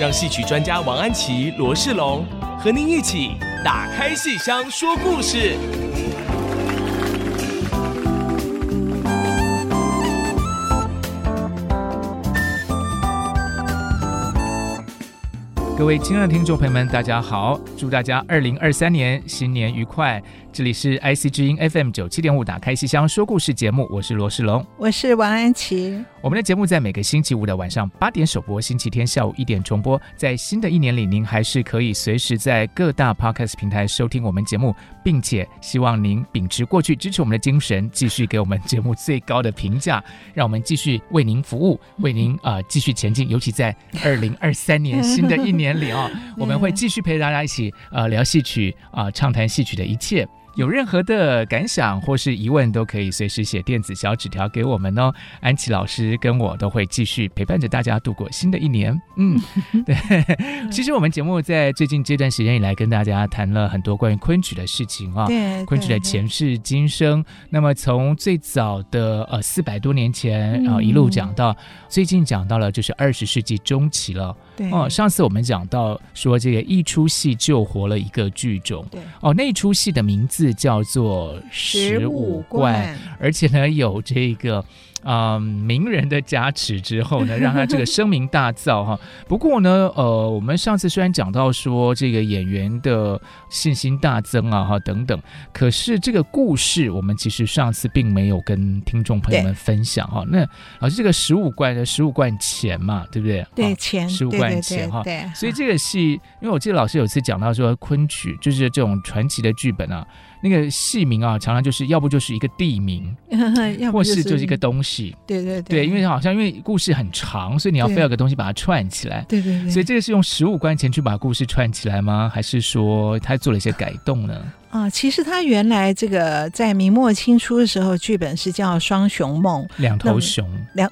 让戏曲专家王安琪、罗世龙和您一起打开戏箱说故事。各位亲爱的听众朋友们，大家好！祝大家二零二三年新年愉快。这里是 IC 之音 FM 九七点五，打开西厢说故事节目，我是罗世龙，我是王安琪。我们的节目在每个星期五的晚上八点首播，星期天下午一点重播。在新的一年里，您还是可以随时在各大 Podcast 平台收听我们节目，并且希望您秉持过去支持我们的精神，继续给我们节目最高的评价，让我们继续为您服务，为您啊、呃、继续前进。尤其在二零二三年新的一年里啊，我们会继续陪大家一起呃聊戏曲啊、呃，畅谈戏曲的一切。有任何的感想或是疑问，都可以随时写电子小纸条给我们哦。安琪老师跟我都会继续陪伴着大家度过新的一年。嗯，对。其实我们节目在最近这段时间以来，跟大家谈了很多关于昆曲的事情啊、哦。对。昆曲的前世今生。那么从最早的呃四百多年前，然后、呃、一路讲到、嗯、最近讲到了就是二十世纪中期了。对。哦，上次我们讲到说这个一出戏救活了一个剧种。对。哦，那一出戏的名字。字叫做十五贯，而且呢有这个。啊、嗯，名人的加持之后呢，让他这个声名大噪哈。不过呢，呃，我们上次虽然讲到说这个演员的信心大增啊哈等等，可是这个故事我们其实上次并没有跟听众朋友们分享哈。那老师这个十五贯的十五贯钱嘛，对不对？对，钱十五贯钱哈。对，所以这个戏，因为我记得老师有次讲到说，昆曲就是这种传奇的剧本啊。那个戏名啊，常常就是要不就是一个地名，或是就是一个东西。对对对，对，因为好像因为故事很长，所以你要非要个东西把它串起来。对对对。所以这个是用十五贯钱去把故事串起来吗？还是说他做了一些改动呢？啊，其实他原来这个在明末清初的时候，剧本是叫《双雄梦》，两头熊。两。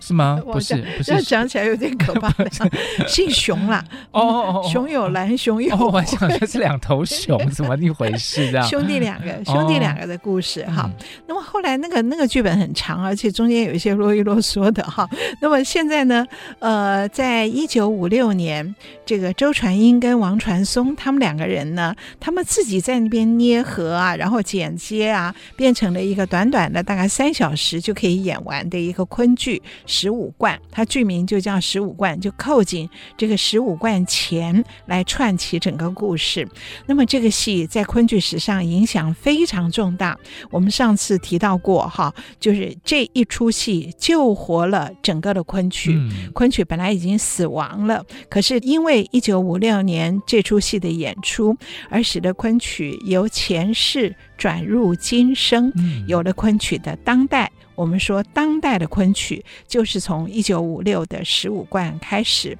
是吗？不是，不是，讲起来有点可怕。姓熊啦，哦哦哦，熊有蓝，熊有。我想说是两头熊，怎么一回事？这样兄弟两个，兄弟两个的故事哈。那么后来那个那个剧本很长，而且中间有一些啰里啰嗦的哈。那么现在呢，呃，在一九五六年，这个周传英跟王传松他们两个人呢，他们自己在那边捏合啊，然后剪接啊，变成了一个短短的大概三小时就可以演完的一个昆剧。十五贯，它剧名就叫十五贯，就扣紧这个十五贯钱来串起整个故事。那么这个戏在昆剧史上影响非常重大。我们上次提到过哈，就是这一出戏救活了整个的昆曲。嗯、昆曲本来已经死亡了，可是因为一九五六年这出戏的演出，而使得昆曲由前世转入今生，有了昆曲的当代。我们说当代的昆曲就是从一九五六的十五贯开始，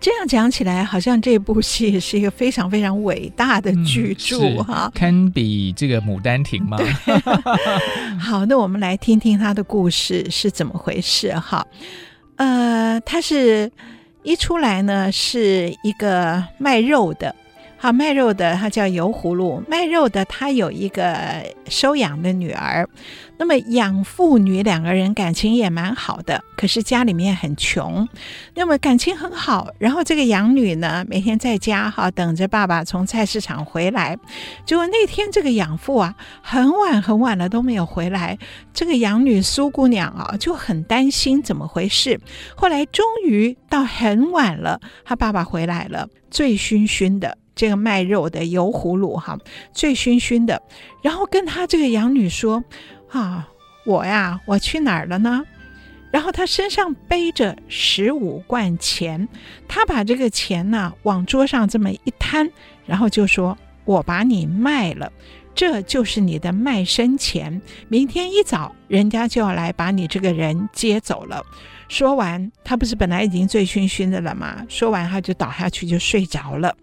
这样讲起来，好像这部戏是一个非常非常伟大的巨著哈，堪比这个《牡丹亭》吗？好，那我们来听听他的故事是怎么回事哈。呃，他是一出来呢，是一个卖肉的。好，卖肉的他叫油葫芦，卖肉的他有一个收养的女儿，那么养父女两个人感情也蛮好的，可是家里面很穷，那么感情很好，然后这个养女呢，每天在家哈等着爸爸从菜市场回来，结果那天这个养父啊很晚很晚了都没有回来，这个养女苏姑娘啊就很担心怎么回事，后来终于到很晚了，她爸爸回来了，醉醺醺的。这个卖肉的油葫芦哈，醉醺醺的，然后跟他这个养女说：“啊，我呀，我去哪儿了呢？”然后他身上背着十五贯钱，他把这个钱呢往桌上这么一摊，然后就说：“我把你卖了。”这就是你的卖身钱，明天一早人家就要来把你这个人接走了。”说完，他不是本来已经醉醺醺的了吗？说完，他就倒下去就睡着了。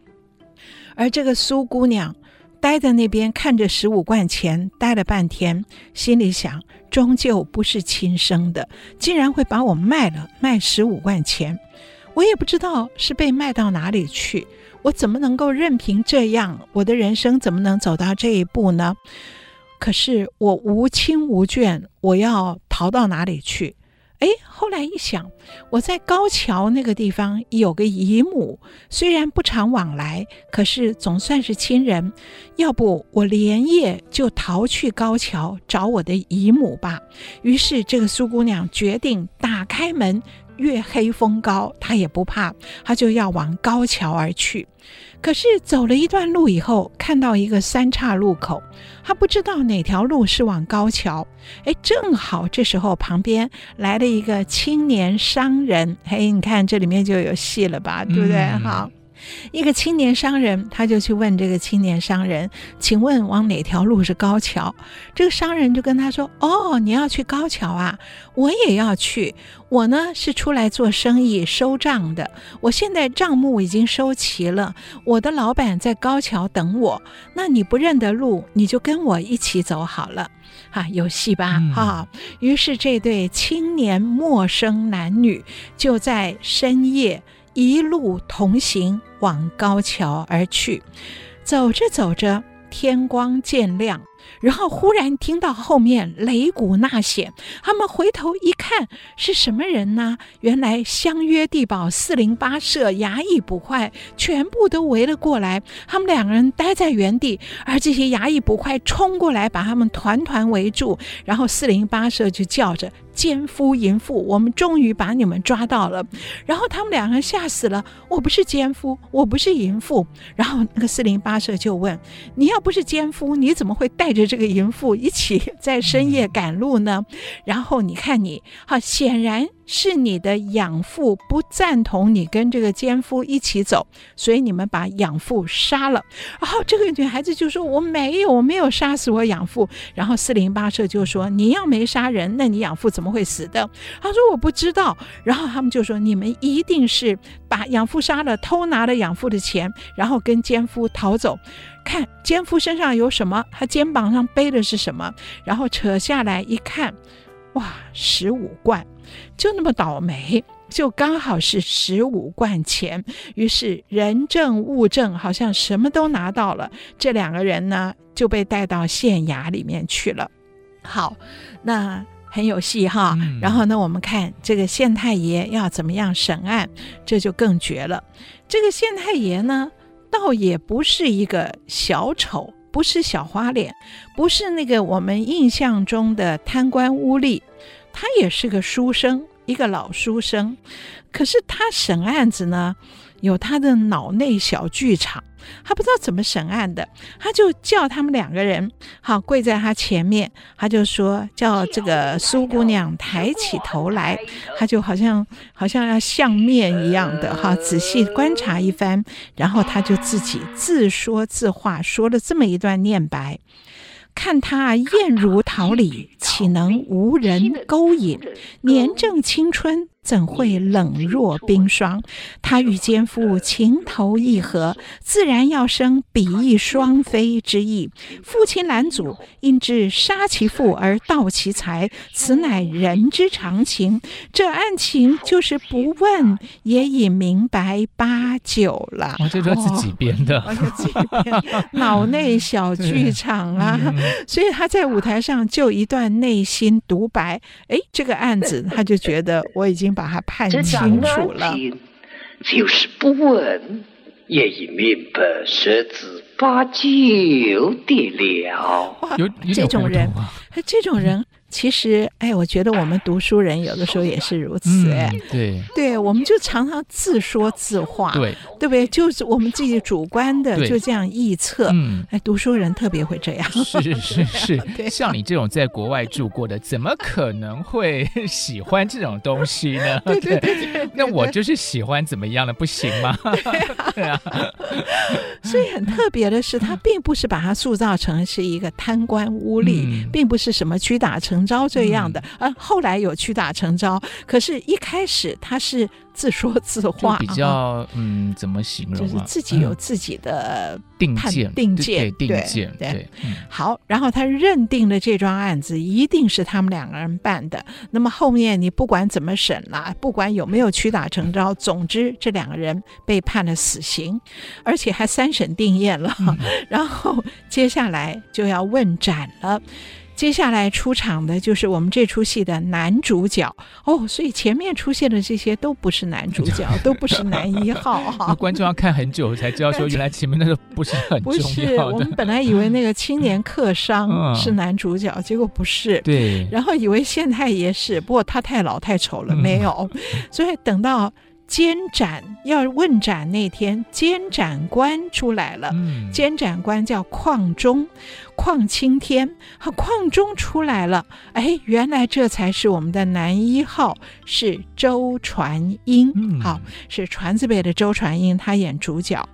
而这个苏姑娘待在那边看着十五贯钱，待了半天，心里想：终究不是亲生的，竟然会把我卖了，卖十五贯钱。我也不知道是被卖到哪里去，我怎么能够任凭这样？我的人生怎么能走到这一步呢？可是我无亲无眷，我要逃到哪里去？哎，后来一想，我在高桥那个地方有个姨母，虽然不常往来，可是总算是亲人。要不我连夜就逃去高桥找我的姨母吧。于是这个苏姑娘决定打开门。月黑风高，他也不怕，他就要往高桥而去。可是走了一段路以后，看到一个三岔路口，他不知道哪条路是往高桥。哎，正好这时候旁边来了一个青年商人。嘿，你看这里面就有戏了吧？对不对？嗯、好。一个青年商人，他就去问这个青年商人：“请问往哪条路是高桥？”这个商人就跟他说：“哦，你要去高桥啊？我也要去。我呢是出来做生意收账的。我现在账目已经收齐了，我的老板在高桥等我。那你不认得路，你就跟我一起走好了。哈、啊，有戏吧？哈、嗯。于是这对青年陌生男女就在深夜。一路同行往高桥而去，走着走着，天光渐亮。然后忽然听到后面擂鼓呐响，他们回头一看，是什么人呢？原来相约地保四邻八舍衙役捕快全部都围了过来，他们两个人待在原地，而这些衙役捕快冲过来把他们团团围住，然后四邻八舍就叫着。奸夫淫妇，我们终于把你们抓到了。然后他们两个人吓死了。我不是奸夫，我不是淫妇。然后那个四邻八舍就问：“你要不是奸夫，你怎么会带着这个淫妇一起在深夜赶路呢？”然后你看你，好显然。是你的养父不赞同你跟这个奸夫一起走，所以你们把养父杀了。然后这个女孩子就说：“我没有，我没有杀死我养父。”然后四邻八舍就说：“你要没杀人，那你养父怎么会死的？”他说：“我不知道。”然后他们就说：“你们一定是把养父杀了，偷拿了养父的钱，然后跟奸夫逃走。看奸夫身上有什么？他肩膀上背的是什么？然后扯下来一看，哇，十五贯。”就那么倒霉，就刚好是十五贯钱。于是人证物证好像什么都拿到了，这两个人呢就被带到县衙里面去了。好，那很有戏哈。嗯、然后呢，我们看这个县太爷要怎么样审案，这就更绝了。这个县太爷呢，倒也不是一个小丑，不是小花脸，不是那个我们印象中的贪官污吏。他也是个书生，一个老书生，可是他审案子呢，有他的脑内小剧场，他不知道怎么审案的，他就叫他们两个人好跪在他前面，他就说叫这个苏姑娘抬起头来，他就好像好像要相面一样的哈，仔细观察一番，然后他就自己自说自话，说了这么一段念白。看他艳如桃李，岂能无人勾引？年正青春。怎会冷若冰霜？他与奸夫情投意合，自然要生比翼双飞之意。父亲拦阻，因知杀其父而盗其财，此乃人之常情。这案情就是不问也已明白八九了。我这都是自己编的，哦、自己编 脑内小剧场啊！嗯、所以他在舞台上就一段内心独白。哎，这个案子他就觉得我已经。把他判清楚了，就是不问也已明白十之八九的了。有，有这种人，这种人其实，哎，我觉得我们读书人有的时候也是如此。哎、嗯，对，对对，我们就常常自说自话，对，对不对？就是我们自己主观的就这样臆测。嗯，哎，读书人特别会这样。是是 是，对像你这种在国外住过的，怎么可能会 喜欢这种东西呢？对对对对，那我就是喜欢怎么样的，不行吗？对啊。所以很特别的是，他并不是把它塑造成是一个贪官污吏，嗯、并不是什么屈打成招这样的，呃、嗯、后来有屈打成招，可是一开始他是。自说自话，比较嗯，怎么形容？就是自己有自己的定见，定见，定见，对。好，然后他认定了这桩案子一定是他们两个人办的。那么后面你不管怎么审了，不管有没有屈打成招，总之这两个人被判了死刑，而且还三审定验了。然后接下来就要问斩了。接下来出场的就是我们这出戏的男主角哦，所以前面出现的这些都不是男主角，都不是男一号哈。观众要看很久才知道说，原来前面那个不是很重要的。不是，我们本来以为那个青年客商是男主角，嗯、结果不是。对。然后以为县太爷是，不过他太老太丑了，没有。嗯、所以等到。监斩要问斩那天，监斩官出来了。嗯、监斩官叫邝忠，邝青天。和邝忠出来了。哎，原来这才是我们的男一号，是周传英。嗯、好，是传字辈的周传英，他演主角，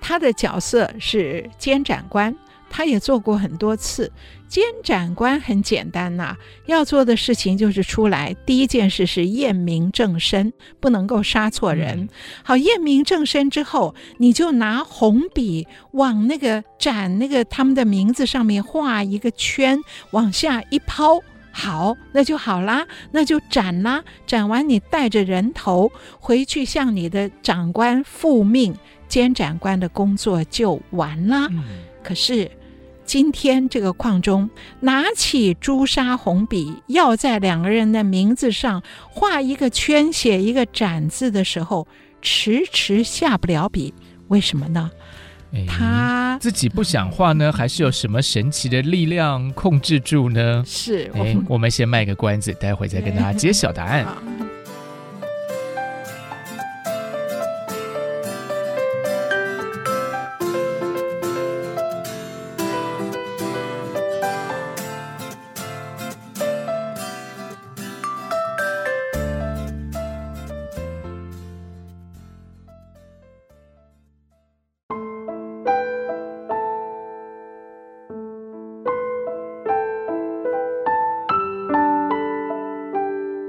他的角色是监斩官。他也做过很多次。监斩官很简单呐、啊，要做的事情就是出来，第一件事是验明正身，不能够杀错人。嗯、好，验明正身之后，你就拿红笔往那个斩那个他们的名字上面画一个圈，往下一抛，好，那就好啦，那就斩啦。斩完你带着人头回去向你的长官复命，监斩官的工作就完了。嗯、可是。今天这个矿中拿起朱砂红笔，要在两个人的名字上画一个圈，写一个“展”字的时候，迟迟下不了笔。为什么呢？他自己不想画呢，还是有什么神奇的力量控制住呢？是，我们我们先卖个关子，待会再跟大家揭晓答案。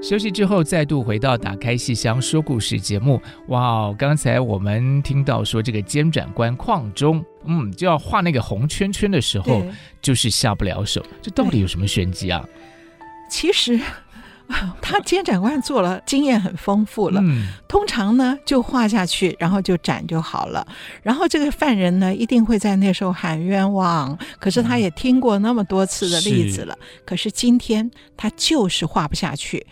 休息之后，再度回到打开戏箱说故事节目。哇，刚才我们听到说这个监斩官矿中，嗯，就要画那个红圈圈的时候，就是下不了手。这到底有什么玄机啊？其实。他监斩官做了，经验很丰富了。嗯，通常呢就画下去，然后就斩就好了。然后这个犯人呢一定会在那时候喊冤枉。可是他也听过那么多次的例子了。嗯、是，可是今天他就是画不下去。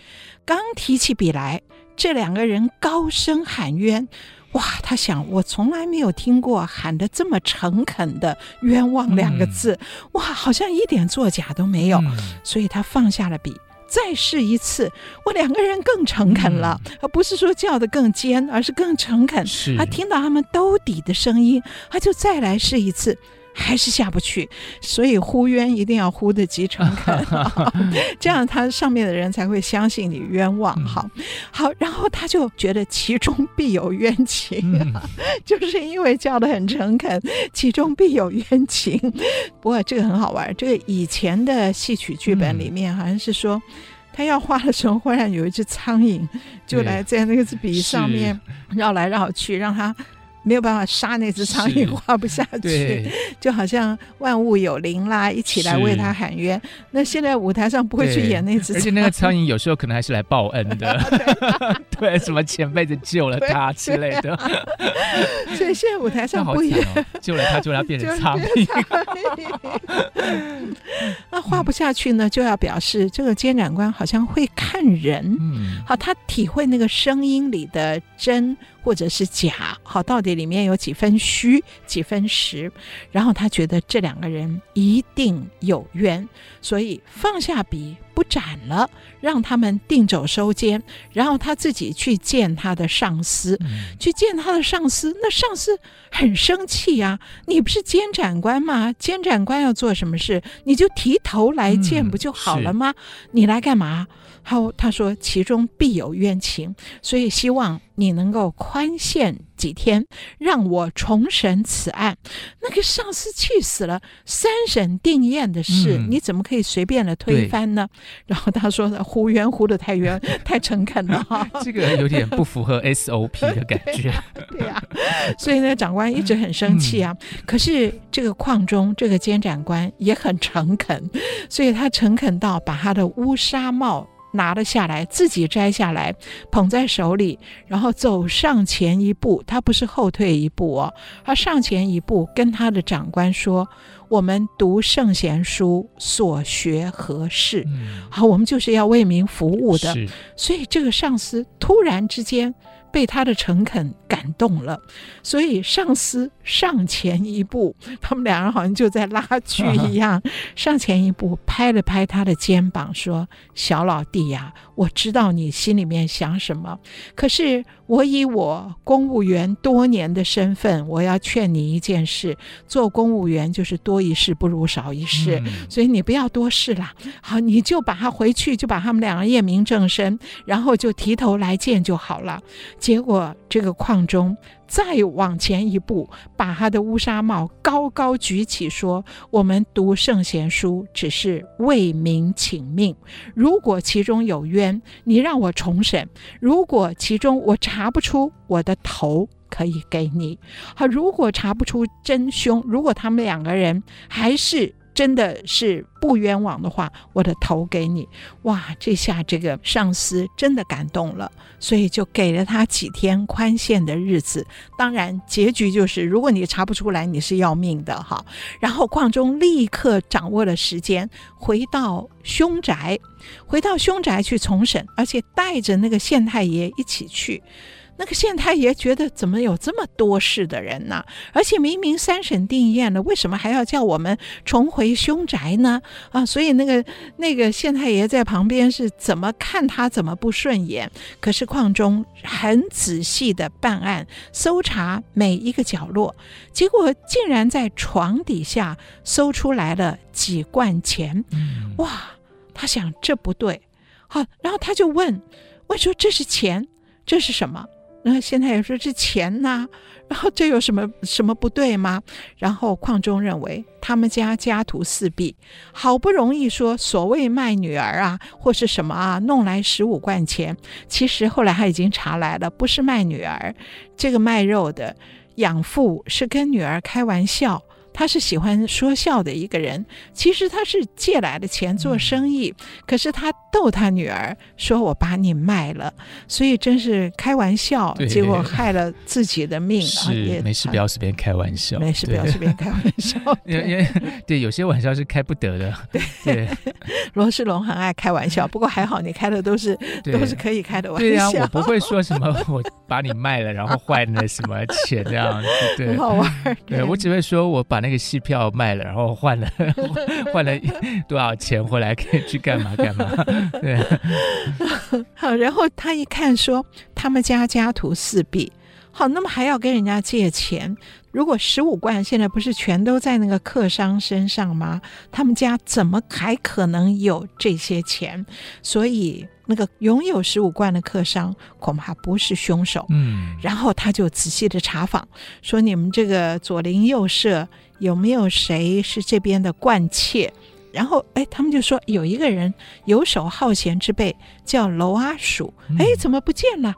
刚提起笔来，这两个人高声喊冤。哇，他想我从来没有听过喊得这么诚恳的“冤枉”两个字。嗯、哇，好像一点作假都没有。嗯、所以他放下了笔。再试一次，我两个人更诚恳了，而、嗯、不是说叫的更尖，而是更诚恳。他听到他们兜底的声音，他就再来试一次。还是下不去，所以呼冤一定要呼得极诚恳，这样他上面的人才会相信你冤枉。好，好，然后他就觉得其中必有冤情，嗯、就是因为叫得很诚恳，其中必有冤情。不过这个很好玩，这个以前的戏曲剧本里面好像是说，他要画的时候，忽然有一只苍蝇就来在那个笔上面绕来绕去，让他。没有办法杀那只苍蝇，画不下去，就好像万物有灵啦，一起来为他喊冤。那现在舞台上不会去演那只苍蝇，而且那个苍蝇有时候可能还是来报恩的，对，什么前辈子救了他之类的。所以现在舞台上不演，救了他，就让他变成 苍蝇。那画不下去呢，就要表示这个监斩官好像会看人，嗯，好，他体会那个声音里的真。或者是假，好，到底里面有几分虚，几分实？然后他觉得这两个人一定有冤，所以放下笔，不斩了，让他们定走收监，然后他自己去见他的上司，嗯、去见他的上司。那上司很生气呀、啊，你不是监斩官吗？监斩官要做什么事，你就提头来见不就好了吗？嗯、你来干嘛？好，他说其中必有冤情，所以希望你能够宽限几天，让我重审此案。那个上司气死了，三审定验的事，嗯、你怎么可以随便的推翻呢？然后他说的糊冤糊的太冤，太诚恳了哈，这个有点不符合 SOP 的感觉。对呀、啊，所以呢，长官一直很生气啊。嗯、可是这个矿中这个监斩官也很诚恳，所以他诚恳到把他的乌纱帽。拿了下来，自己摘下来，捧在手里，然后走上前一步。他不是后退一步哦，他上前一步，跟他的长官说：“我们读圣贤书，所学何事？嗯、好，我们就是要为民服务的。所以这个上司突然之间。”被他的诚恳感动了，所以上司上前一步，他们两人好像就在拉锯一样，上前一步拍了拍他的肩膀，说：“小老弟呀，我知道你心里面想什么，可是我以我公务员多年的身份，我要劝你一件事：做公务员就是多一事不如少一事，所以你不要多事了。好，你就把他回去，就把他们两个验明正身，然后就提头来见就好了。”结果这个矿中再往前一步，把他的乌纱帽高高举起，说：“我们读圣贤书，只是为民请命。如果其中有冤，你让我重审；如果其中我查不出，我的头可以给你。好，如果查不出真凶，如果他们两个人还是……”真的是不冤枉的话，我的头给你。哇，这下这个上司真的感动了，所以就给了他几天宽限的日子。当然，结局就是如果你查不出来，你是要命的哈。然后矿中立刻掌握了时间，回到凶宅，回到凶宅去重审，而且带着那个县太爷一起去。那个县太爷觉得怎么有这么多事的人呢？而且明明三审定验了，为什么还要叫我们重回凶宅呢？啊，所以那个那个县太爷在旁边是怎么看他怎么不顺眼。可是矿中很仔细的办案，搜查每一个角落，结果竟然在床底下搜出来了几罐钱。哇，他想这不对，好，然后他就问，问说这是钱，这是什么？那现在也说这钱呐、然后这有什么什么不对吗？然后矿中认为他们家家徒四壁，好不容易说所谓卖女儿啊，或是什么啊，弄来十五贯钱，其实后来他已经查来了，不是卖女儿，这个卖肉的养父是跟女儿开玩笑。他是喜欢说笑的一个人，其实他是借来的钱做生意，嗯、可是他逗他女儿说：“我把你卖了。”所以真是开玩笑，结果害了自己的命。是，也没事，不要随便开玩笑。没事，不要随便开玩笑。因为对，有些玩笑是开不得的。对，对罗世龙很爱开玩笑，不过还好你开的都是都是可以开的玩笑。对呀、啊，我不会说什么我把你卖了，然后换了什么钱这样子。对，很好玩。对，我只会说我把那个戏票卖了，然后换了 换了多少钱回来，可以去干嘛干嘛？对，好，然后他一看说他们家家徒四壁，好，那么还要跟人家借钱？如果十五贯现在不是全都在那个客商身上吗？他们家怎么还可能有这些钱？所以那个拥有十五贯的客商恐怕不是凶手。嗯，然后他就仔细的查访，说你们这个左邻右舍。有没有谁是这边的惯妾？然后，哎，他们就说有一个人游手好闲之辈，叫娄阿鼠。哎，怎么不见了？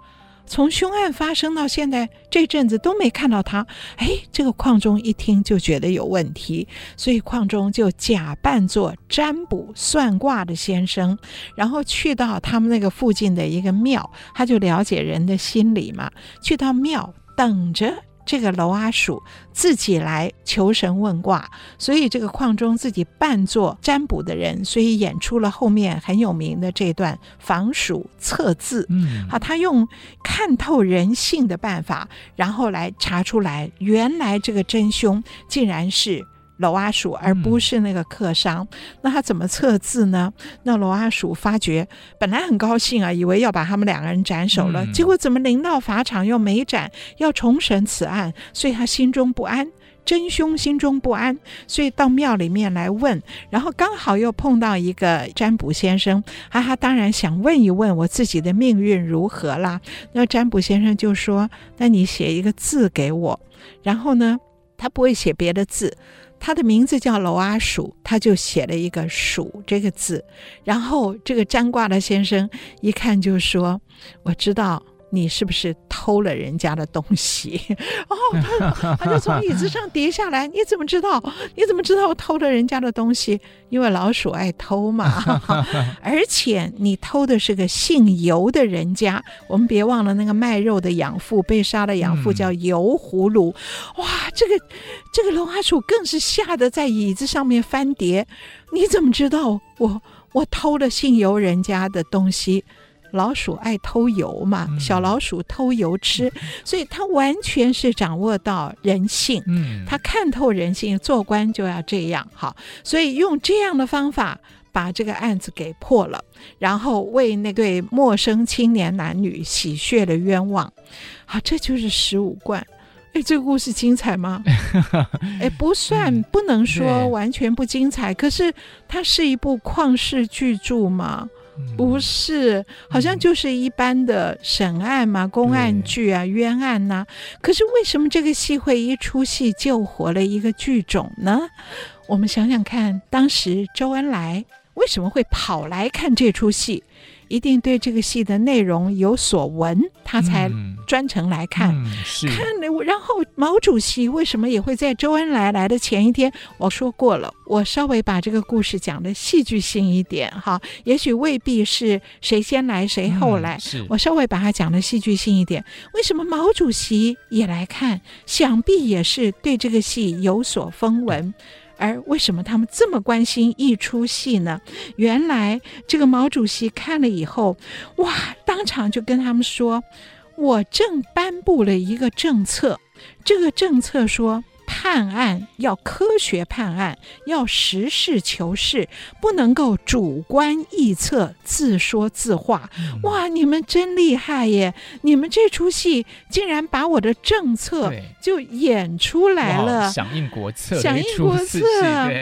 从凶案发生到现在这阵子都没看到他。哎，这个矿中一听就觉得有问题，所以矿中就假扮做占卜算卦的先生，然后去到他们那个附近的一个庙，他就了解人的心理嘛，去到庙等着。这个楼阿鼠自己来求神问卦，所以这个矿中自己扮作占卜的人，所以演出了后面很有名的这段防鼠测字。嗯，好，他用看透人性的办法，然后来查出来，原来这个真凶竟然是穠阿鼠，而不是那个客商。嗯、那他怎么测字呢？那穠阿鼠发觉，本来很高兴啊，以为要把他们两个人斩首了，嗯、结果怎么临到法场又没斩，要重审此案，所以他心中不安。真凶心中不安，所以到庙里面来问，然后刚好又碰到一个占卜先生，哈哈，当然想问一问我自己的命运如何啦。那占卜先生就说：“那你写一个字给我。”然后呢，他不会写别的字，他的名字叫娄阿鼠，他就写了一个“鼠”这个字。然后这个占卦的先生一看就说：“我知道。”你是不是偷了人家的东西？哦，他他就从椅子上跌下来。你怎么知道？你怎么知道我偷了人家的东西？因为老鼠爱偷嘛。而且你偷的是个姓尤的人家。我们别忘了那个卖肉的养父，被杀的养父叫尤葫芦。哇，这个这个龙阿鼠更是吓得在椅子上面翻碟。你怎么知道我我偷了姓尤人家的东西？老鼠爱偷油嘛，小老鼠偷油吃，嗯、所以他完全是掌握到人性，嗯，他看透人性，做官就要这样，好，所以用这样的方法把这个案子给破了，然后为那对陌生青年男女洗血了冤枉，好，这就是十五贯。哎，这个故事精彩吗？哎，不算，嗯、不能说完全不精彩，可是它是一部旷世巨著吗？不是，好像就是一般的审案嘛，嗯、公案剧啊，冤案呐、啊。可是为什么这个戏会一出戏救活了一个剧种呢？我们想想看，当时周恩来为什么会跑来看这出戏？一定对这个戏的内容有所闻，他才专程来看。嗯嗯、看了，然后毛主席为什么也会在周恩来来的前一天？我说过了，我稍微把这个故事讲的戏剧性一点哈，也许未必是谁先来谁后来，嗯、我稍微把它讲的戏剧性一点。为什么毛主席也来看？想必也是对这个戏有所风闻。而为什么他们这么关心一出戏呢？原来这个毛主席看了以后，哇，当场就跟他们说：“我正颁布了一个政策，这个政策说。”判案要科学判案，要实事求是，不能够主观臆测、自说自话。嗯、哇，你们真厉害耶！你们这出戏竟然把我的政策就演出来了，响应国策，响应国策。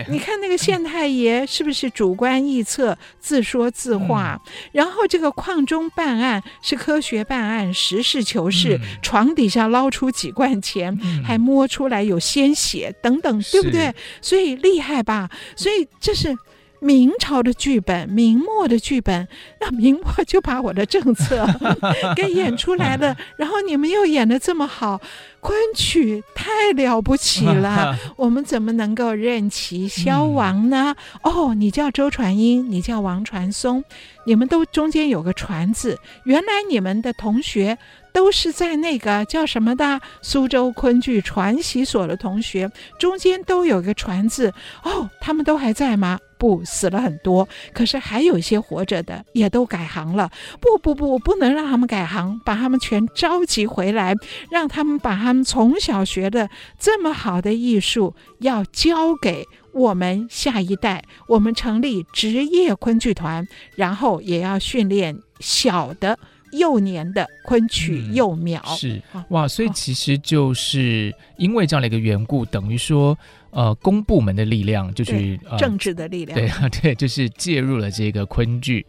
你看那个县太爷是不是主观臆测、自说自话？嗯、然后这个矿中办案是科学办案、实事求是，嗯、床底下捞出几罐钱，嗯、还摸出来有。鲜血等等，对不对？所以厉害吧？所以这是明朝的剧本，明末的剧本，那明末就把我的政策 给演出来了。然后你们又演得这么好，昆曲太了不起了，我们怎么能够任其消亡呢？嗯、哦，你叫周传英，你叫王传松，你们都中间有个传字，原来你们的同学。都是在那个叫什么的苏州昆剧传习所的同学，中间都有个传字哦，他们都还在吗？不，死了很多，可是还有一些活着的，也都改行了。不不不，不能让他们改行，把他们全召集回来，让他们把他们从小学的这么好的艺术，要交给我们下一代。我们成立职业昆剧团，然后也要训练小的。幼年的昆曲幼苗、嗯、是哇，所以其实就是因为这样的一个缘故，哦、等于说，呃，公部门的力量就是政治的力量，对啊，对，就是介入了这个昆剧，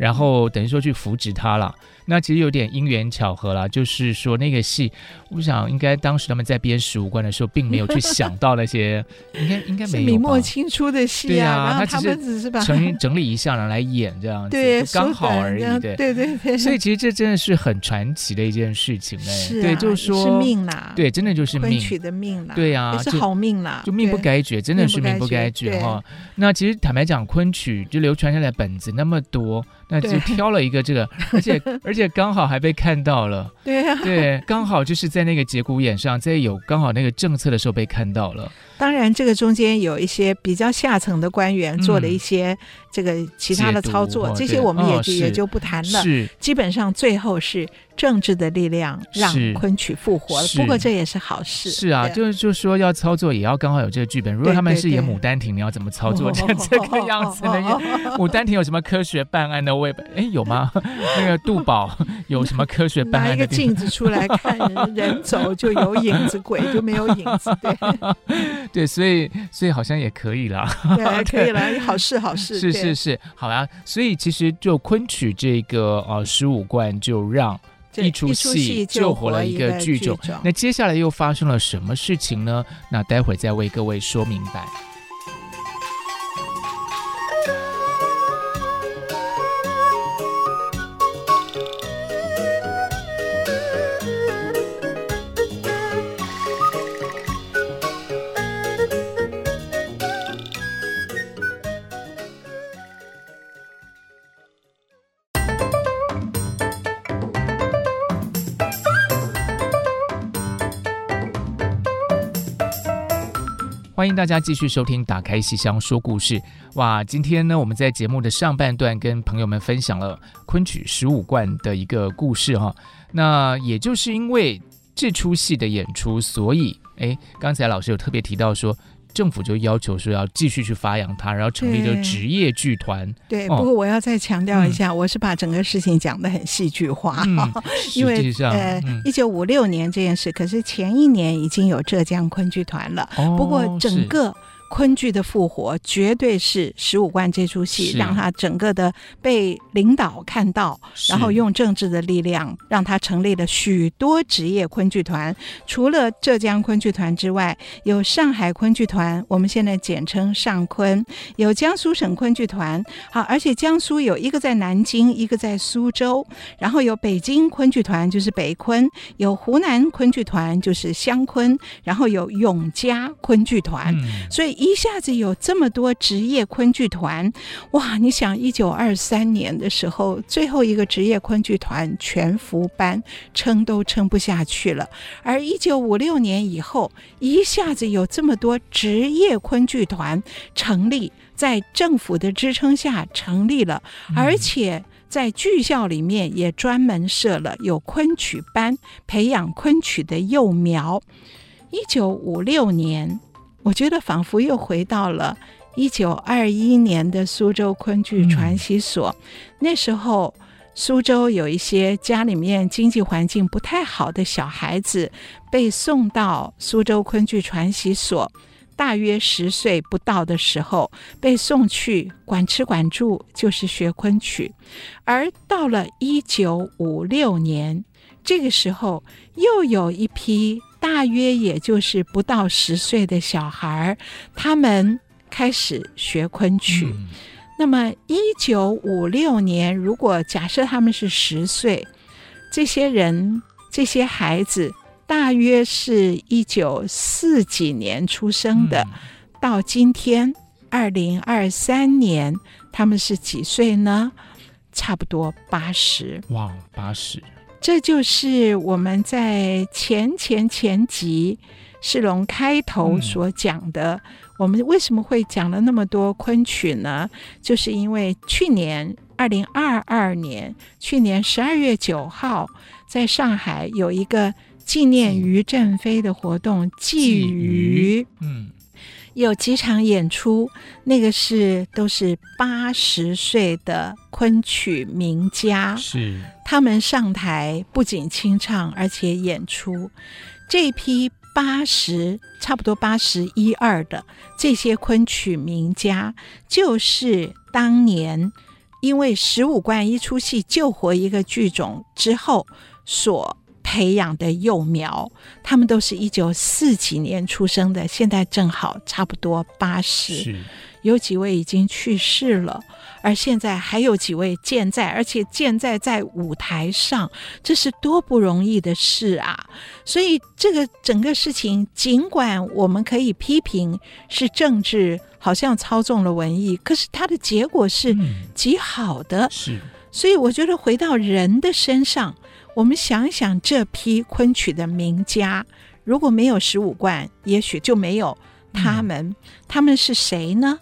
然后等于说去扶植他了。那其实有点因缘巧合啦，就是说那个戏，我想应该当时他们在编十五关的时候，并没有去想到那些，应该应该没有明末清初的戏啊，对啊，然后他们只是把整整理一下然后来演这样子，对，刚好而已，对对对对。所以其实这真的是很传奇的一件事情哎，是，对，就是说是命啦，对，真的就是命，昆曲的命啦，对啊，是好命啦，就命不该绝，真的是命不该绝哈。那其实坦白讲，昆曲就流传下来本子那么多，那就挑了一个这个，而且而且刚好还被。看到了，对呀、啊，对，刚好就是在那个节骨眼上，在有刚好那个政策的时候被看到了。当然，这个中间有一些比较下层的官员做了一些这个其他的操作，这些我们也就、哦、也就不谈了。是，基本上最后是政治的力量让昆曲复活了。不过这也是好事。是啊，就是就是说要操作也要刚好有这个剧本。如果他们是演《牡丹亭》，你要怎么操作成这个样子呢？《牡丹亭》有什么科学办案的位？哎，有吗？那个杜宝有什么科学办案的？拿一个镜子出来看人，人走就有影子，鬼就没有影子。对，对，所以所以好像也可以啦。对，可以了，好事好事。是是是，好啦。所以其实就昆曲这个呃十五贯，就让一出戏救活了一个剧种。那接下来又发生了什么事情呢？那待会儿再为各位说明白。欢迎大家继续收听《打开戏箱说故事》。哇，今天呢，我们在节目的上半段跟朋友们分享了昆曲十五贯的一个故事哈。那也就是因为这出戏的演出，所以哎，刚才老师有特别提到说。政府就要求说要继续去发扬它，然后成立了职业剧团。对，哦、不过我要再强调一下，嗯、我是把整个事情讲的很戏剧化，嗯、因为呃，一九五六年这件事，可是前一年已经有浙江昆剧团了。哦、不过整个。昆剧的复活绝对是十五贯这出戏，让他整个的被领导看到，然后用政治的力量让他成立了许多职业昆剧团。除了浙江昆剧团之外，有上海昆剧团，我们现在简称上昆；有江苏省昆剧团，好，而且江苏有一个在南京，一个在苏州，然后有北京昆剧团，就是北昆；有湖南昆剧团，就是湘昆，然后有永嘉昆剧团，嗯、所以。一下子有这么多职业昆剧团，哇！你想，一九二三年的时候，最后一个职业昆剧团全福班撑都撑不下去了，而一九五六年以后，一下子有这么多职业昆剧团成立，在政府的支撑下成立了，而且在剧校里面也专门设了有昆曲班，培养昆曲的幼苗。一九五六年。我觉得仿佛又回到了一九二一年的苏州昆剧传习所。嗯、那时候，苏州有一些家里面经济环境不太好的小孩子，被送到苏州昆剧传习所，大约十岁不到的时候，被送去管吃管住，就是学昆曲。而到了一九五六年，这个时候又有一批。大约也就是不到十岁的小孩，他们开始学昆曲。嗯、那么，一九五六年，如果假设他们是十岁，这些人、这些孩子，大约是一九四几年出生的，嗯、到今天二零二三年，他们是几岁呢？差不多八十。哇，八十。这就是我们在前前前集世龙开头所讲的。嗯、我们为什么会讲了那么多昆曲呢？就是因为去年二零二二年，去年十二月九号，在上海有一个纪念于振飞的活动，祭余。嗯。有几场演出，那个是都是八十岁的昆曲名家，是他们上台不仅清唱，而且演出。这批八十差不多八十一二的这些昆曲名家，就是当年因为十五贯一出戏救活一个剧种之后所。培养的幼苗，他们都是一九四几年出生的，现在正好差不多八十是，有几位已经去世了，而现在还有几位健在，而且健在在舞台上，这是多不容易的事啊！所以这个整个事情，尽管我们可以批评是政治好像操纵了文艺，可是它的结果是极好的。嗯、是，所以我觉得回到人的身上。我们想想，这批昆曲的名家，如果没有十五贯，也许就没有他们。嗯、他们是谁呢？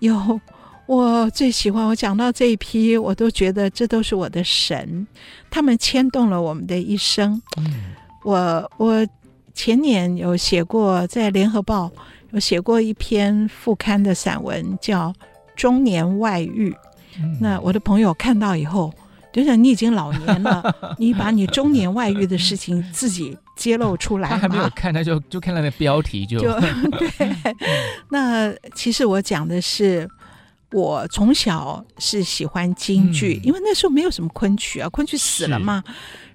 有我最喜欢。我讲到这一批，我都觉得这都是我的神，他们牵动了我们的一生。嗯，我我前年有写过，在联合报有写过一篇副刊的散文，叫《中年外遇》。嗯，那我的朋友看到以后，就像你已经老年了，你把你中年外遇的事情自己揭露出来。他还没有看，他就就看了那标题就，就对。那其实我讲的是，我从小是喜欢京剧，嗯，因为那时候没有什么昆曲啊，昆曲死了嘛。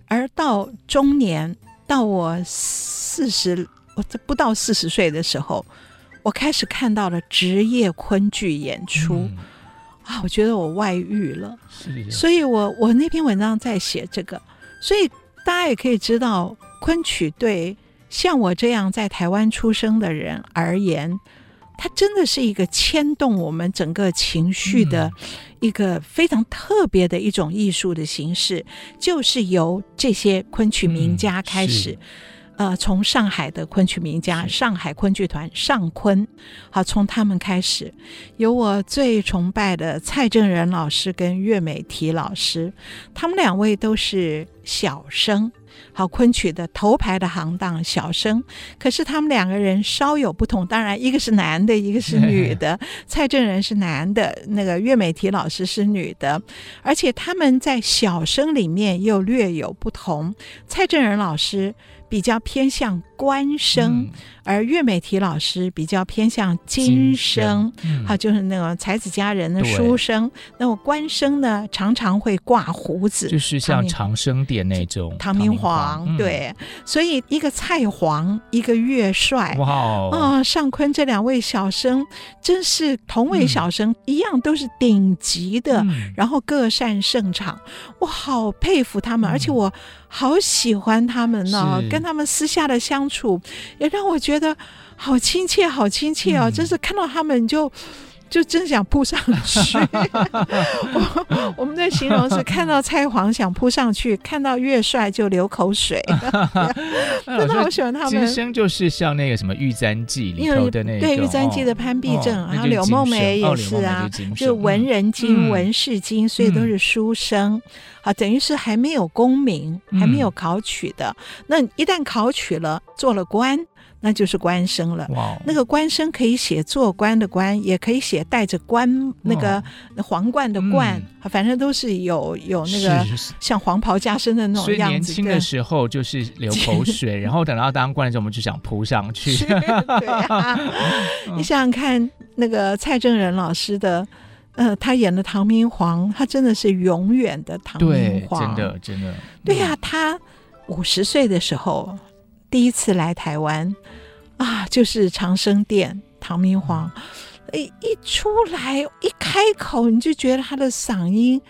而到中年，到我四十，我这不到四十岁的时候，我开始看到了职业昆剧演出。嗯啊，我觉得我外遇了，所以我我那篇文章在写这个，所以大家也可以知道，昆曲对像我这样在台湾出生的人而言，它真的是一个牵动我们整个情绪的一个非常特别的一种艺术的形式，嗯、就是由这些昆曲名家开始。嗯呃，从上海的昆曲名家，上海昆剧团上昆，好，从他们开始，有我最崇拜的蔡正仁老师跟岳美缇老师，他们两位都是小生，好，昆曲的头牌的行当小生，可是他们两个人稍有不同，当然一个是男的，一个是女的，蔡正仁是男的，那个岳美缇老师是女的，而且他们在小生里面又略有不同，蔡正仁老师。比较偏向官声，嗯，而岳美缇老师比较偏向金声，好，嗯，就是那种才子佳人的书生。那么官声呢，常常会挂胡子，就是像长生殿那种。唐明皇，明皇对，嗯，所以一个蔡皇，一个岳帅，哇哦，哦，上昆这两位小生，真是同为小生，嗯，一样都是顶级的，嗯，然后各擅胜场，我好佩服他们，嗯，而且我。好喜欢他们呢、哦，跟他们私下的相处也让我觉得好亲切，好亲切哦！真、嗯、是看到他们就就真想扑上去。我我们的形容是看到蔡黄想扑上去，看到岳帅就流口水。真的好喜欢他们。京声就是像那个什么《玉簪记》里头的那个，对《玉簪记》的潘必正，然后柳梦梅也是啊，哦、就文人精、嗯、文士精，所以都是书生。嗯啊，等于是还没有功名，还没有考取的。嗯、那一旦考取了，做了官，那就是官声了。哇，那个官声可以写做官的官，也可以写带着官那个皇冠的冠，嗯、反正都是有有那个像黄袍加身的那种样子。所以年轻的时候就是流口水，然后等到当官的时候，我们就想扑上去。对啊，你想想看，那个蔡正仁老师的。呃，他演的唐明皇，他真的是永远的唐明皇，真的真的。对呀、啊，他五十岁的时候第一次来台湾啊，就是长生殿唐明皇，一一出来一开口，你就觉得他的嗓音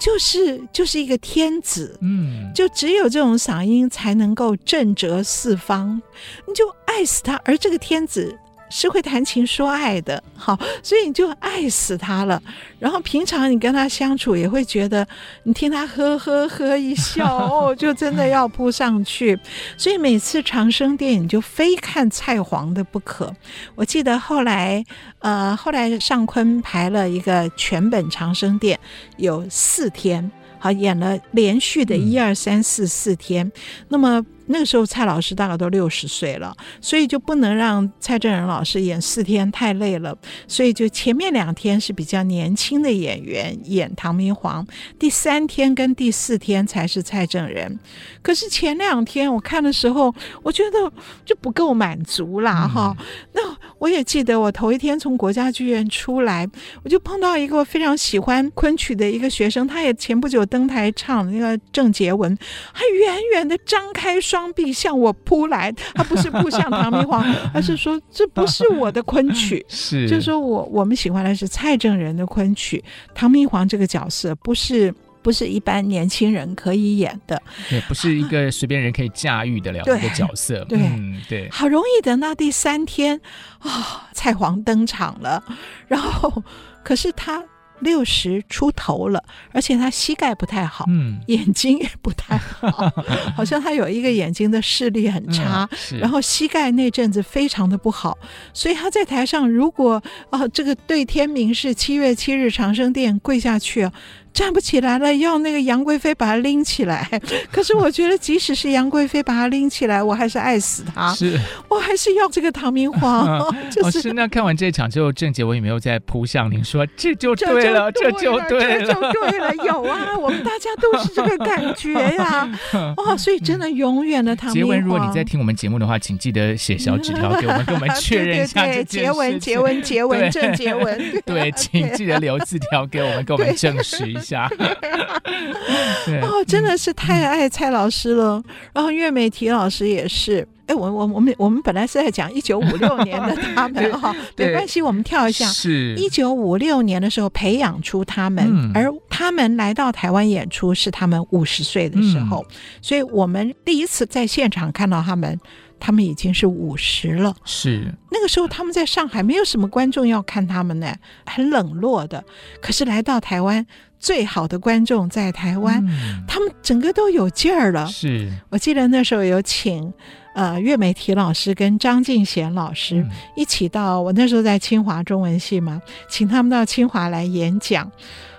就是就是一个天子，嗯，就只有这种嗓音才能够震慑四方，你就爱死他。而这个天子。是会谈情说爱的，好，所以你就爱死他了。然后平常你跟他相处，也会觉得你听他呵呵呵一笑，哦，就真的要扑上去。所以每次长生殿，你就非看蔡黄的不可。我记得后来，呃，后来上昆排了一个全本长生殿，有四天，好，演了连续的一二三四四天。那么。那个时候蔡老师大概都六十岁了，所以就不能让蔡正仁老师演四天太累了，所以就前面两天是比较年轻的演员演唐明皇，第三天跟第四天才是蔡正仁。可是前两天我看的时候，我觉得就不够满足啦哈。那我也记得我头一天从国家剧院出来，我就碰到一个非常喜欢昆曲的一个学生，他也前不久登台唱那个郑洁文，还远远的张开。双臂向我扑来，他不是扑向唐明皇，而是说这不是我的昆曲，是。就是说我我们喜欢的是蔡正仁的昆曲，唐明皇这个角色不是不是一般年轻人可以演的，也不是一个随便人可以驾驭得了的角色，对、嗯、对，好容易等到第三天啊、哦，蔡皇登场了，然后可是他。六十出头了，而且他膝盖不太好，嗯，眼睛也不太好，好像他有一个眼睛的视力很差，嗯、然后膝盖那阵子非常的不好，所以他在台上如果啊这个对天明是七月七日长生殿跪下去啊。站不起来了，要那个杨贵妃把他拎起来。可是我觉得，即使是杨贵妃把他拎起来，我还是爱死他。是，我还是要这个唐明皇。就是、哦、是那看完这一场之后，郑洁文有没有在扑向您说 这就对了，这就对了，这就对了？有啊，我们大家都是这个感觉呀、啊。哦，所以真的永远的唐明皇。杰文，如果你在听我们节目的话，请记得写小纸条给我们，给我们确认一下这件事。洁文，杰文，杰文，郑杰文。对，请记得留字条给我们，给我们证实一下。下 哦，真的是太爱蔡老师了。嗯、然后岳美缇老师也是。哎，我我我们我们本来是在讲一九五六年的他们 哈，没关系，我们跳一下。是一九五六年的时候培养出他们，嗯、而他们来到台湾演出是他们五十岁的时候，嗯、所以我们第一次在现场看到他们。他们已经是五十了，是那个时候他们在上海没有什么观众要看他们呢，很冷落的。可是来到台湾，最好的观众在台湾，嗯、他们整个都有劲儿了。是我记得那时候有请呃岳美缇老师跟张敬贤老师一起到，我那时候在清华中文系嘛，请他们到清华来演讲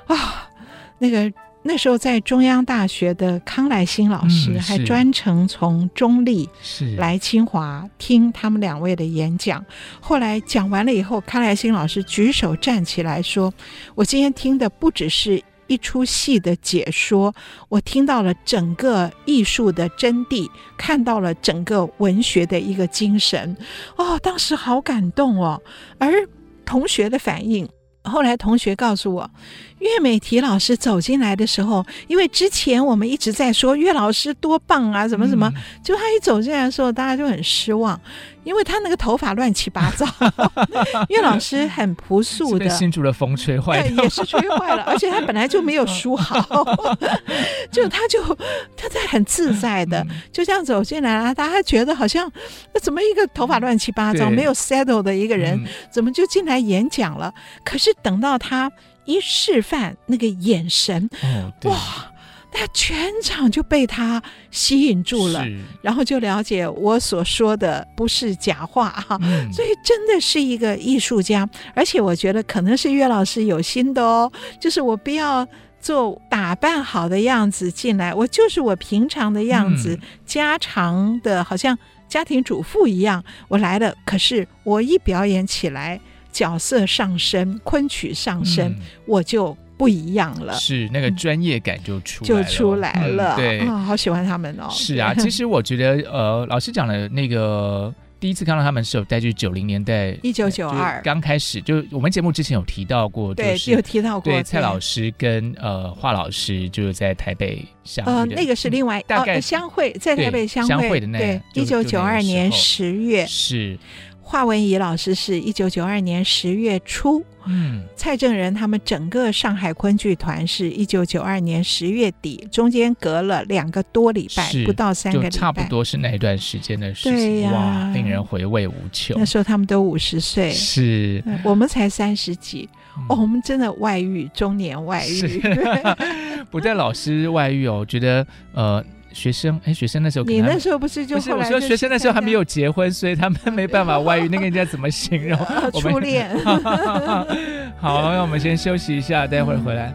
啊，那个。那时候在中央大学的康来新老师还专程从中立来清华听他们两位的演讲。后来讲完了以后，康来新老师举手站起来说：“我今天听的不只是一出戏的解说，我听到了整个艺术的真谛，看到了整个文学的一个精神。”哦，当时好感动哦。而同学的反应，后来同学告诉我。岳美缇老师走进来的时候，因为之前我们一直在说岳老师多棒啊，怎么怎么，嗯、就他一走进来的时候，大家就很失望，因为他那个头发乱七八糟。岳老师很朴素的，新竹的风吹坏了，也是吹坏了，而且他本来就没有梳好，就他就他在很自在的就这样走进来了，大家觉得好像那怎么一个头发乱七八糟、没有 settle 的一个人，怎么就进来演讲了？可是等到他。一示范那个眼神，哦、哇！那全场就被他吸引住了，然后就了解我所说的不是假话哈。嗯、所以真的是一个艺术家，而且我觉得可能是岳老师有心的哦，就是我不要做打扮好的样子进来，我就是我平常的样子，嗯、家常的，好像家庭主妇一样，我来了。可是我一表演起来。角色上升，昆曲上升，嗯、我就不一样了。是那个专业感就出来就出来了。嗯、对、哦，好喜欢他们哦。是啊，其实我觉得，呃，老师讲的那个第一次看到他们是有带去九零年代，一九九二刚开始，就我们节目之前有提到过，对，有提到过。对，蔡老师跟呃华老师就是在台北相呃，那个是另外大概、呃、相会在台北相会，相会的那对，一九九二年十月是。华文怡老师是一九九二年十月初，嗯，蔡正仁他们整个上海昆剧团是一九九二年十月底，中间隔了两个多礼拜，不到三个礼拜，差不多是那一段时间的事情，对呀、哇，令人回味无穷。那时候他们都五十岁，是。我们才三十几，嗯、哦，我们真的外遇，中年外遇，不但老师外遇哦，我觉得呃。学生哎，学生那时候，你那时候不是就后来就？我说学生那时候还没有结婚，所以他们没办法外遇。那个人家怎么形容？初恋。好，那我们先休息一下，待会儿回来。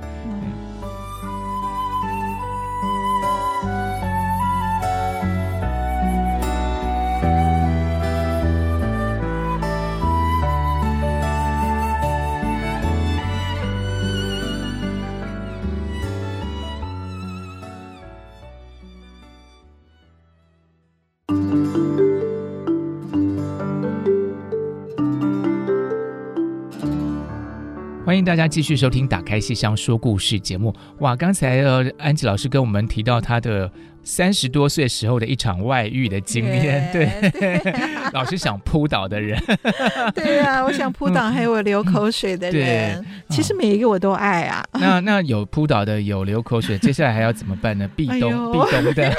欢迎大家继续收听《打开信箱说故事》节目。哇，刚才呃，安吉老师跟我们提到他的。三十多岁时候的一场外遇的经验，对，对 老是想扑倒的人，对呀、啊，我想扑倒还有我流口水的人，嗯、其实每一个我都爱啊。那那有扑倒的，有流口水，接下来还要怎么办呢？壁咚，壁咚的，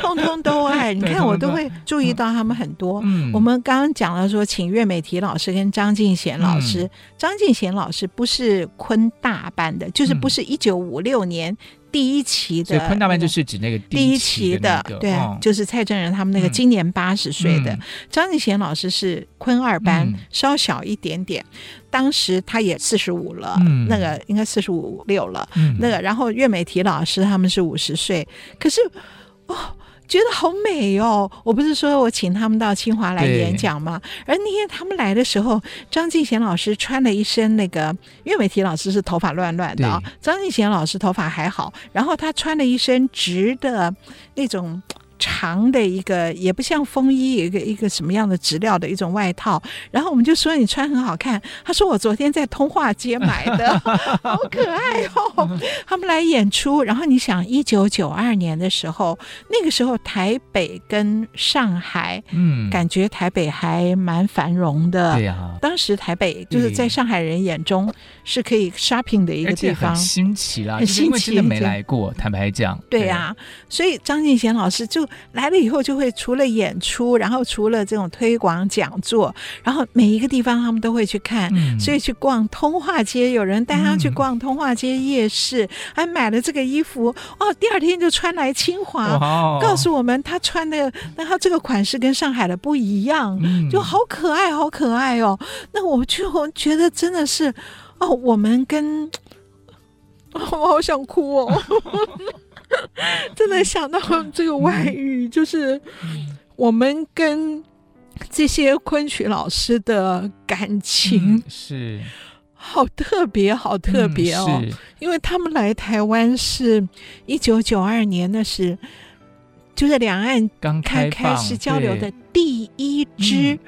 通通都爱。你看我都会注意到他们很多。嗯，我们刚刚讲了说，请岳美缇老师跟张敬贤老师。嗯、张敬贤老师不是昆大班的，就是不是一九五六年。第一期的，昆大班就是指那个第一期的，对，就是蔡正仁他们那个今年八十岁的张敬贤老师是昆二班，稍小一点点，当时他也四十五了，那个应该四十五六了，那个然后岳美缇老师他们是五十岁，可是哦。觉得好美哦！我不是说我请他们到清华来演讲吗？而那天他们来的时候，张敬贤老师穿了一身那个，岳美缇老师是头发乱乱的啊、哦，张敬贤老师头发还好，然后他穿了一身直的那种。长的一个也不像风衣，一个一个什么样的质料的一种外套，然后我们就说你穿很好看。他说我昨天在通化街买的，好可爱哦。他们来演出，然后你想一九九二年的时候，那个时候台北跟上海，嗯，感觉台北还蛮繁荣的。对呀，当时台北就是在上海人眼中是可以 shopping 的一个地方，很新奇啦，很新奇，真的没来过，坦白讲。对呀，所以张敬贤老师就。来了以后就会除了演出，然后除了这种推广讲座，然后每一个地方他们都会去看，嗯、所以去逛通化街，有人带他去逛通化街夜市，嗯、还买了这个衣服哦，第二天就穿来清华，哦、告诉我们他穿的那他这个款式跟上海的不一样，嗯、就好可爱，好可爱哦。那我就觉得真的是哦，我们跟、哦、我好想哭哦。真的想到这个外遇，就是我们跟这些昆曲老师的感情是好特别，好特别哦。因为他们来台湾是一九九二年，那是就是两岸刚开开始交流的第一支。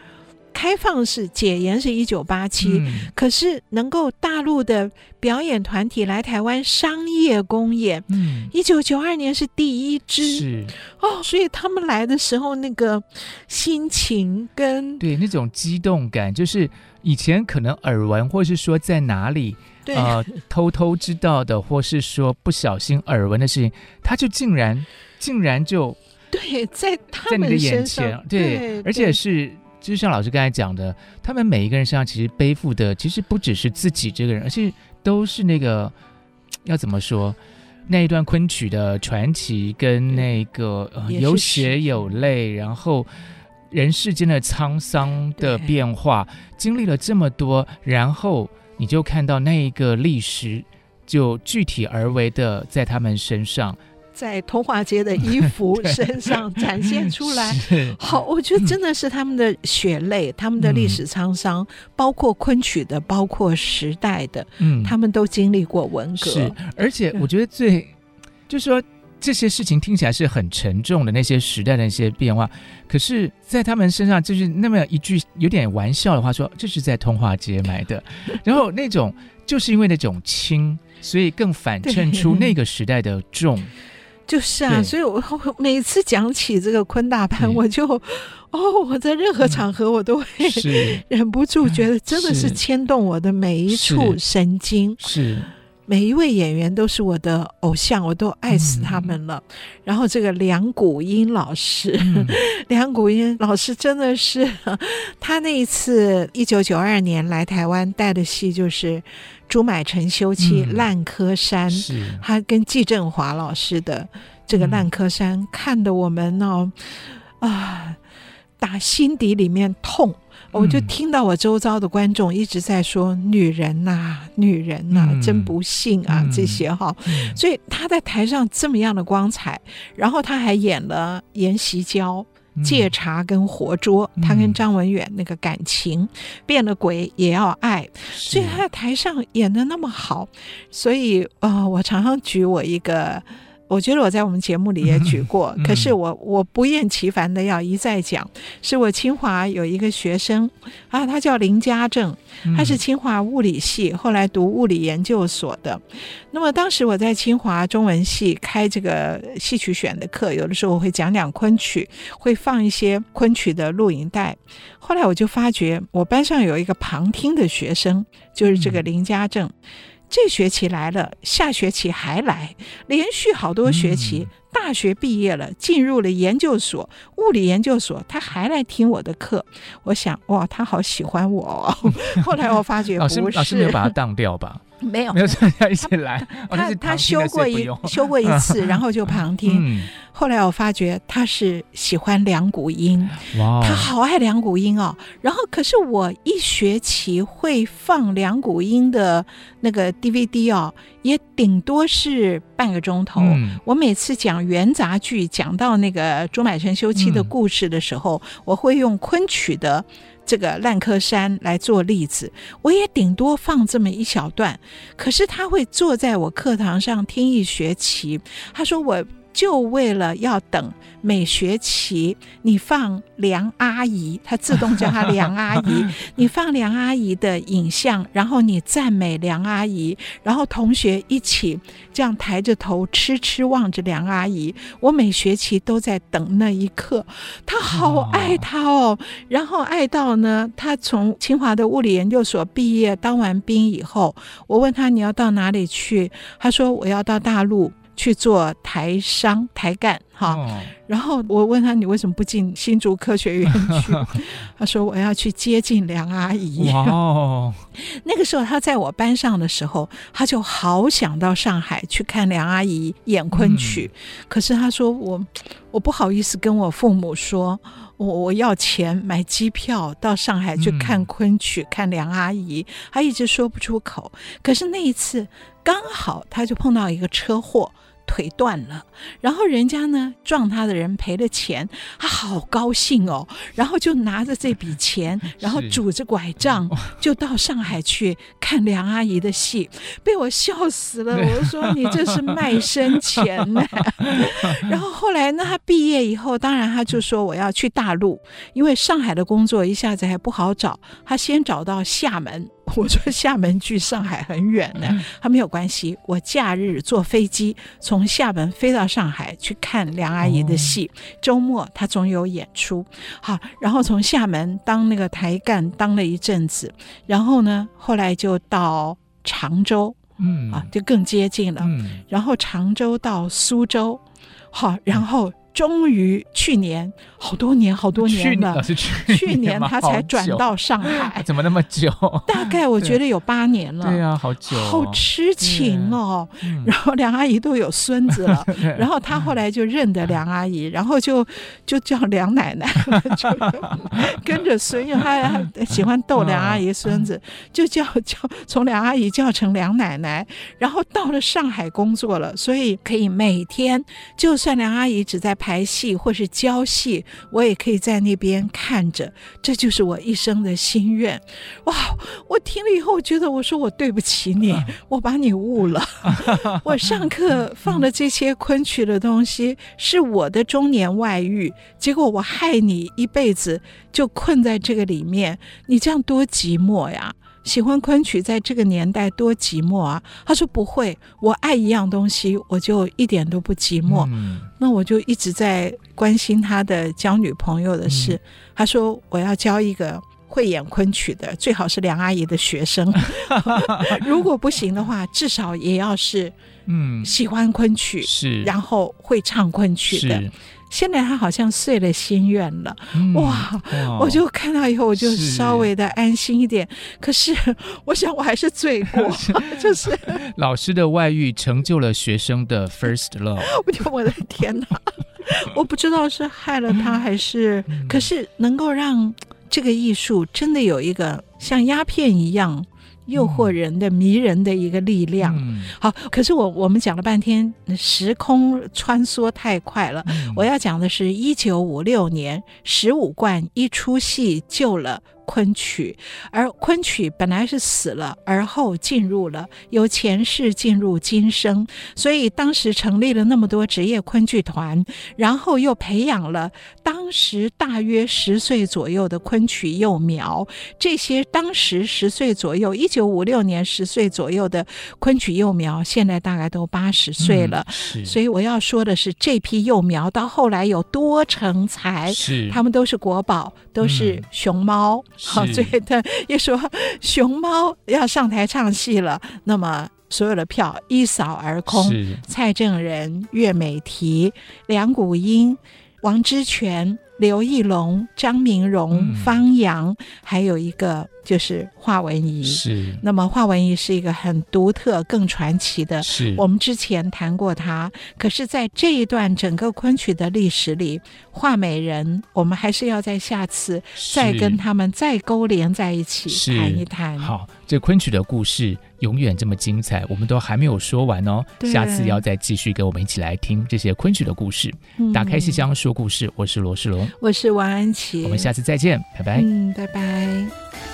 开放式解严是一九八七，可是能够大陆的表演团体来台湾商业公演，嗯，一九九二年是第一支，是。哦，所以他们来的时候那个心情跟对那种激动感，就是以前可能耳闻或是说在哪里对。呃偷偷知道的，或是说不小心耳闻的事情，他就竟然竟然就对在他们的眼前，对，对而且是。就像老师刚才讲的，他们每一个人身上其实背负的，其实不只是自己这个人，而且都是那个 要怎么说，那一段昆曲的传奇，跟那个、呃、有血有泪，然后人世间的沧桑的变化，经历了这么多，然后你就看到那一个历史，就具体而为的在他们身上。在通化街的衣服 身上展现出来，好，我觉得真的是他们的血泪，他们的历史沧桑，包括昆曲的，包括时代的，嗯，他们都经历过文革。是，而且我觉得最，就是说这些事情听起来是很沉重的，那些时代的一些变化，可是，在他们身上就是那么一句有点玩笑的话，说这是在通化街买的，然后那种就是因为那种轻，所以更反衬出那个时代的重。就是啊，所以我每次讲起这个昆大班，我就哦，我在任何场合我都会忍不住觉得真的是牵动我的每一处神经。是，每一位演员都是我的偶像，我都爱死他们了。然后这个梁谷音老师，梁谷音老师真的是，他那一次一九九二年来台湾带的戏就是。朱买臣休妻《烂柯山》，他跟季振华老师的这个《烂柯山》，看得我们哦啊，打心底里面痛。我就听到我周遭的观众一直在说：“女人呐，女人呐，真不幸啊！”这些哈，所以他在台上这么样的光彩，然后他还演了严锡娇。借茶跟活捉，他跟张文远那个感情，嗯、变了鬼也要爱，所以他在台上演的那么好，所以啊、呃，我常常举我一个。我觉得我在我们节目里也举 过，可是我我不厌其烦的要一再讲，是我清华有一个学生啊，他叫林家正，他是清华物理系，后来读物理研究所的。那么当时我在清华中文系开这个戏曲选的课，有的时候我会讲讲昆曲，会放一些昆曲的录影带。后来我就发觉，我班上有一个旁听的学生，就是这个林家正。这学期来了，下学期还来，连续好多学期。嗯大学毕业了，进入了研究所，物理研究所，他还来听我的课。我想，哇，他好喜欢我哦。后来我发觉不是，老师，老师没有把他当掉吧？没有，没有，大家一起来。他他修过一修过一次，然后就旁听。嗯后来我发觉他是喜欢两股音，哇，他好爱两股音哦。然后可是我一学期会放两股音的那个 DVD 哦，也顶多是半个钟头。嗯、我每次讲元杂剧，讲到那个朱买臣休妻的故事的时候，嗯、我会用昆曲的这个烂柯山来做例子，我也顶多放这么一小段。可是他会坐在我课堂上听一学期，他说我。就为了要等每学期你放梁阿姨，他自动叫她梁阿姨，你放梁阿姨的影像，然后你赞美梁阿姨，然后同学一起这样抬着头痴痴望着梁阿姨。我每学期都在等那一刻，他好爱她哦，然后爱到呢，他从清华的物理研究所毕业，当完兵以后，我问他你要到哪里去，他说我要到大陆。去做台商台干。哈，哦、然后我问他，你为什么不进新竹科学院去？他说我要去接近梁阿姨。哦，那个时候他在我班上的时候，他就好想到上海去看梁阿姨演昆曲，嗯、可是他说我我不好意思跟我父母说，我我要钱买机票到上海去看昆曲，嗯、看梁阿姨，他一直说不出口。可是那一次刚好他就碰到一个车祸。腿断了，然后人家呢撞他的人赔了钱，他好高兴哦，然后就拿着这笔钱，然后拄着拐杖 就到上海去看梁阿姨的戏，被我笑死了。我说你这是卖身钱呢。然后后来呢，他毕业以后，当然他就说我要去大陆，因为上海的工作一下子还不好找，他先找到厦门。我说 厦门距上海很远呢，他没有关系。我假日坐飞机从厦门飞到上海去看梁阿姨的戏，周末她总有演出。好，然后从厦门当那个台干当了一阵子，然后呢，后来就到常州，嗯啊，就更接近了。然后常州到苏州，好，然后。终于去年好多年好多年了，去年，去年他才转到上海，怎么那么久？大概我觉得有八年了。对啊，好久，好痴情哦。然后梁阿姨都有孙子了，然后他后来就认得梁阿姨，然后就就叫梁奶奶，就跟着孙，因为他他喜欢逗梁阿姨孙子，就叫叫从梁阿姨叫成梁奶奶。然后到了上海工作了，所以可以每天，就算梁阿姨只在。排戏或是教戏，我也可以在那边看着，这就是我一生的心愿。哇！我听了以后，我觉得我说我对不起你，我把你误了。我上课放的这些昆曲的东西是我的中年外遇，结果我害你一辈子就困在这个里面，你这样多寂寞呀！喜欢昆曲，在这个年代多寂寞啊！他说不会，我爱一样东西，我就一点都不寂寞。嗯、那我就一直在关心他的交女朋友的事。嗯、他说我要交一个会演昆曲的，最好是梁阿姨的学生。如果不行的话，至少也要是嗯喜欢昆曲，是然后会唱昆曲的。现在他好像遂了心愿了，嗯、哇！哇我就看到以后，我就稍微的安心一点。是可是，我想我还是罪过，就是 老师的外遇成就了学生的 first love。我就我的天哪！我不知道是害了他还是，嗯、可是能够让这个艺术真的有一个像鸦片一样。诱惑人的、迷人的一个力量。嗯、好，可是我我们讲了半天，时空穿梭太快了。嗯、我要讲的是一九五六年，十五贯一出戏救了。昆曲，而昆曲本来是死了，而后进入了由前世进入今生，所以当时成立了那么多职业昆剧团，然后又培养了当时大约十岁左右的昆曲幼苗。这些当时十岁左右，一九五六年十岁左右的昆曲幼苗，现在大概都八十岁了。嗯、所以我要说的是，这批幼苗到后来有多成才，是他们都是国宝，都是熊猫。好，所以他一说熊猫要上台唱戏了，那么所有的票一扫而空。蔡正仁、岳美缇、梁谷英、王之权、刘义龙、张明荣、嗯、方洋，还有一个。就是华文怡，是。那么华文怡是一个很独特、更传奇的。是。我们之前谈过它，可是，在这一段整个昆曲的历史里，画美人，我们还是要在下次再跟他们再勾连在一起谈一谈。好，这昆曲的故事永远这么精彩，我们都还没有说完哦。下次要再继续跟我们一起来听这些昆曲的故事。嗯、打开戏箱说故事，我是罗世龙，我是王安琪，我们下次再见，拜拜。嗯，拜拜。